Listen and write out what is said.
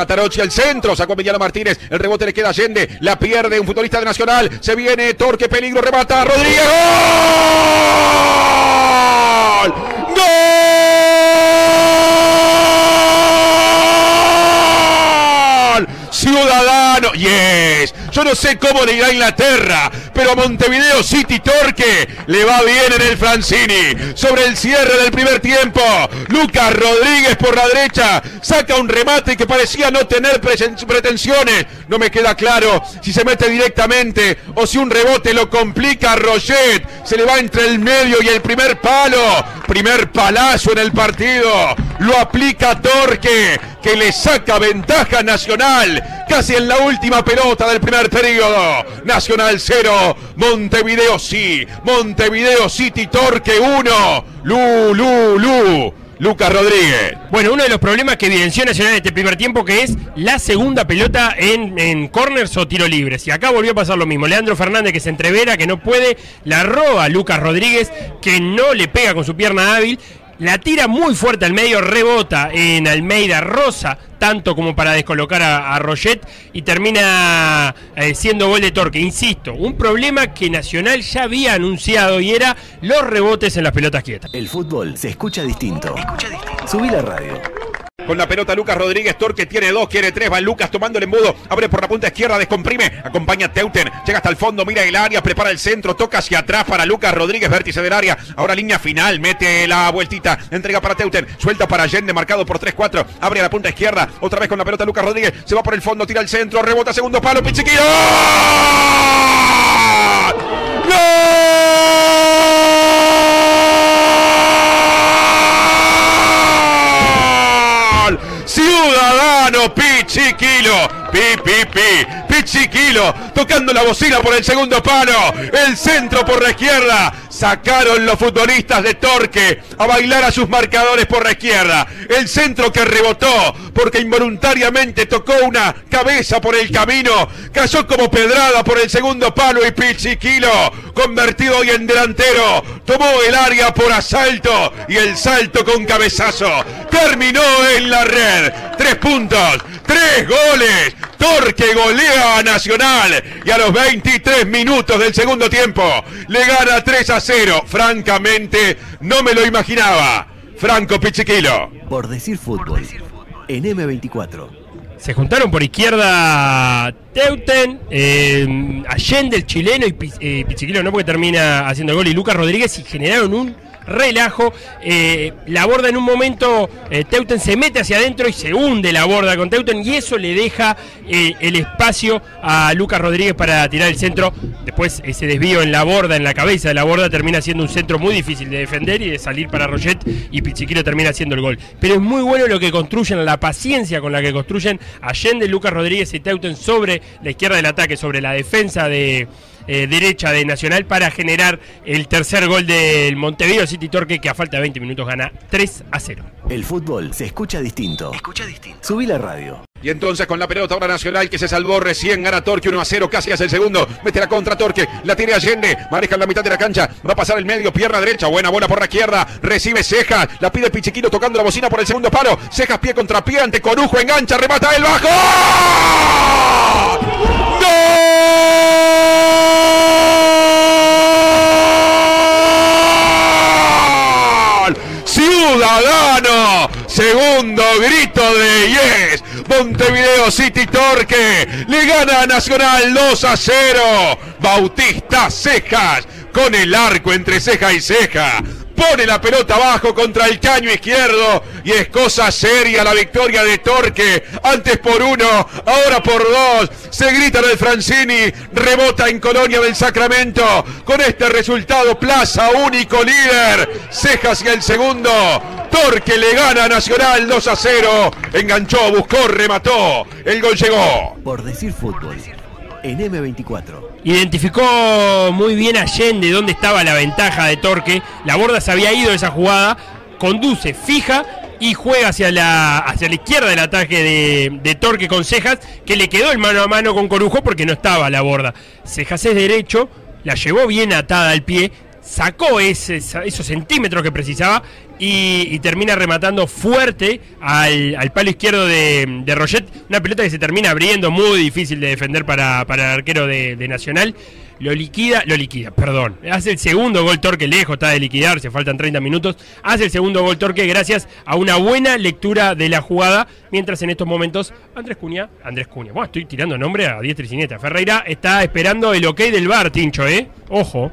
Catarochi al centro, sacó Emiliano Martínez, el rebote le queda a Allende, la pierde un futbolista de Nacional, se viene Torque, peligro, remata, Rodríguez, ¡Gol! ¡Gol! Ciudadano, yes. Yo no sé cómo le irá a Inglaterra, pero Montevideo City Torque le va bien en el Francini. Sobre el cierre del primer tiempo, Lucas Rodríguez por la derecha saca un remate que parecía no tener pretensiones. No me queda claro si se mete directamente o si un rebote lo complica Roget. Se le va entre el medio y el primer palo. Primer palazo en el partido. Lo aplica Torque, que le saca ventaja nacional. Casi en la última pelota del primer periodo. Nacional 0, Montevideo sí. Montevideo City Torque 1. Lu, Lu, Lu. Lucas Rodríguez. Bueno, uno de los problemas que evidenció Nacional en este primer tiempo que es la segunda pelota en, en corners o tiro libres. Y acá volvió a pasar lo mismo. Leandro Fernández que se entrevera, que no puede, la roba Lucas Rodríguez, que no le pega con su pierna hábil. La tira muy fuerte al medio, rebota en Almeida Rosa, tanto como para descolocar a, a Roget y termina eh, siendo gol de Torque. Insisto, un problema que Nacional ya había anunciado y era los rebotes en las pelotas quietas. El fútbol se escucha distinto. Escucha distinto. Subí la radio. Con la pelota Lucas Rodríguez, Torque tiene dos, quiere tres, va Lucas tomando el embudo, abre por la punta izquierda, descomprime, acompaña a Teuten, llega hasta el fondo, mira el área, prepara el centro, toca hacia atrás para Lucas Rodríguez, vértice del área, ahora línea final, mete la vueltita, entrega para Teuten, suelta para Allende, marcado por 3-4, abre a la punta izquierda, otra vez con la pelota Lucas Rodríguez, se va por el fondo, tira el centro, rebota segundo palo, Pichiquillo. Pichiquilo, pi, pi, pi, Pichiquilo, tocando la bocina por el segundo palo, el centro por la izquierda, sacaron los futbolistas de Torque a bailar a sus marcadores por la izquierda, el centro que rebotó porque involuntariamente tocó una cabeza por el camino, cayó como pedrada por el segundo palo y Pichiquilo, convertido hoy en delantero, tomó el área por asalto y el salto con cabezazo, terminó en la red, tres puntos, tres goles, Torque golea a Nacional y a los 23 minutos del segundo tiempo le gana 3 a 0. Francamente, no me lo imaginaba. Franco Pichiquilo. Por decir fútbol. En M24. Se juntaron por izquierda Teuten, eh, Allende, el chileno, y eh, Pichiquilo no porque termina haciendo el gol, y Lucas Rodríguez, y generaron un relajo. Eh, la borda en un momento, eh, Teuten se mete hacia adentro y se hunde la borda con Teuten, y eso le deja el espacio a Lucas Rodríguez para tirar el centro. Después ese desvío en la borda, en la cabeza de la borda, termina siendo un centro muy difícil de defender y de salir para Roget, y Pichiquilo termina haciendo el gol. Pero es muy bueno lo que construyen, la paciencia con la que construyen Allende, Lucas Rodríguez y Teuten sobre la izquierda del ataque, sobre la defensa de eh, derecha de Nacional para generar el tercer gol del Montevideo City Torque que a falta de 20 minutos gana 3 a 0. El fútbol se escucha distinto. Escucha distinto. Subí la radio. Y entonces con la pelota ahora Nacional que se salvó recién, gana Torque 1 a 0, casi hace el segundo, mete la contra Torque, la tiene Allende, maneja en la mitad de la cancha, va a pasar el medio, pierna derecha, buena bola por la izquierda, recibe Cejas, la pide Pichiquino tocando la bocina por el segundo palo, Cejas pie contra pie ante Corujo, engancha, remata el bajo. ¡Gol! Ciudadano, segundo grito de Yes, Montevideo City Torque, le gana a Nacional 2 a 0, Bautista Cejas, con el arco entre ceja y ceja, pone la pelota abajo contra el caño izquierdo y es cosa seria la victoria de Torque, antes por uno, ahora por dos, se grita del Francini, rebota en Colonia del Sacramento, con este resultado Plaza único líder, Cejas y el segundo, Torque le gana a Nacional 2 a 0, enganchó, buscó, remató, el gol llegó. Por decir fútbol. En M24. Identificó muy bien Allende dónde estaba la ventaja de Torque. La borda se había ido de esa jugada. Conduce, fija y juega hacia la, hacia la izquierda del ataque de, de Torque con Cejas, que le quedó el mano a mano con Corujo porque no estaba la borda. Cejas es derecho, la llevó bien atada al pie, sacó ese- esos centímetros que precisaba y, termina rematando fuerte al, al palo izquierdo de, de Roget. Una pelota que se termina abriendo, muy difícil de defender para, para el arquero de, de Nacional. Lo liquida, lo liquida, perdón. Hace el segundo gol Torque lejos, está de liquidarse, faltan 30 minutos. Hace el segundo gol Torque gracias a una buena lectura de la jugada. Mientras en estos momentos Andrés Cuña, Andrés Cuña, bueno, estoy tirando nombre a diestra y siniestra. Ferreira está esperando el ok del bar, Tincho, ¿eh? Ojo.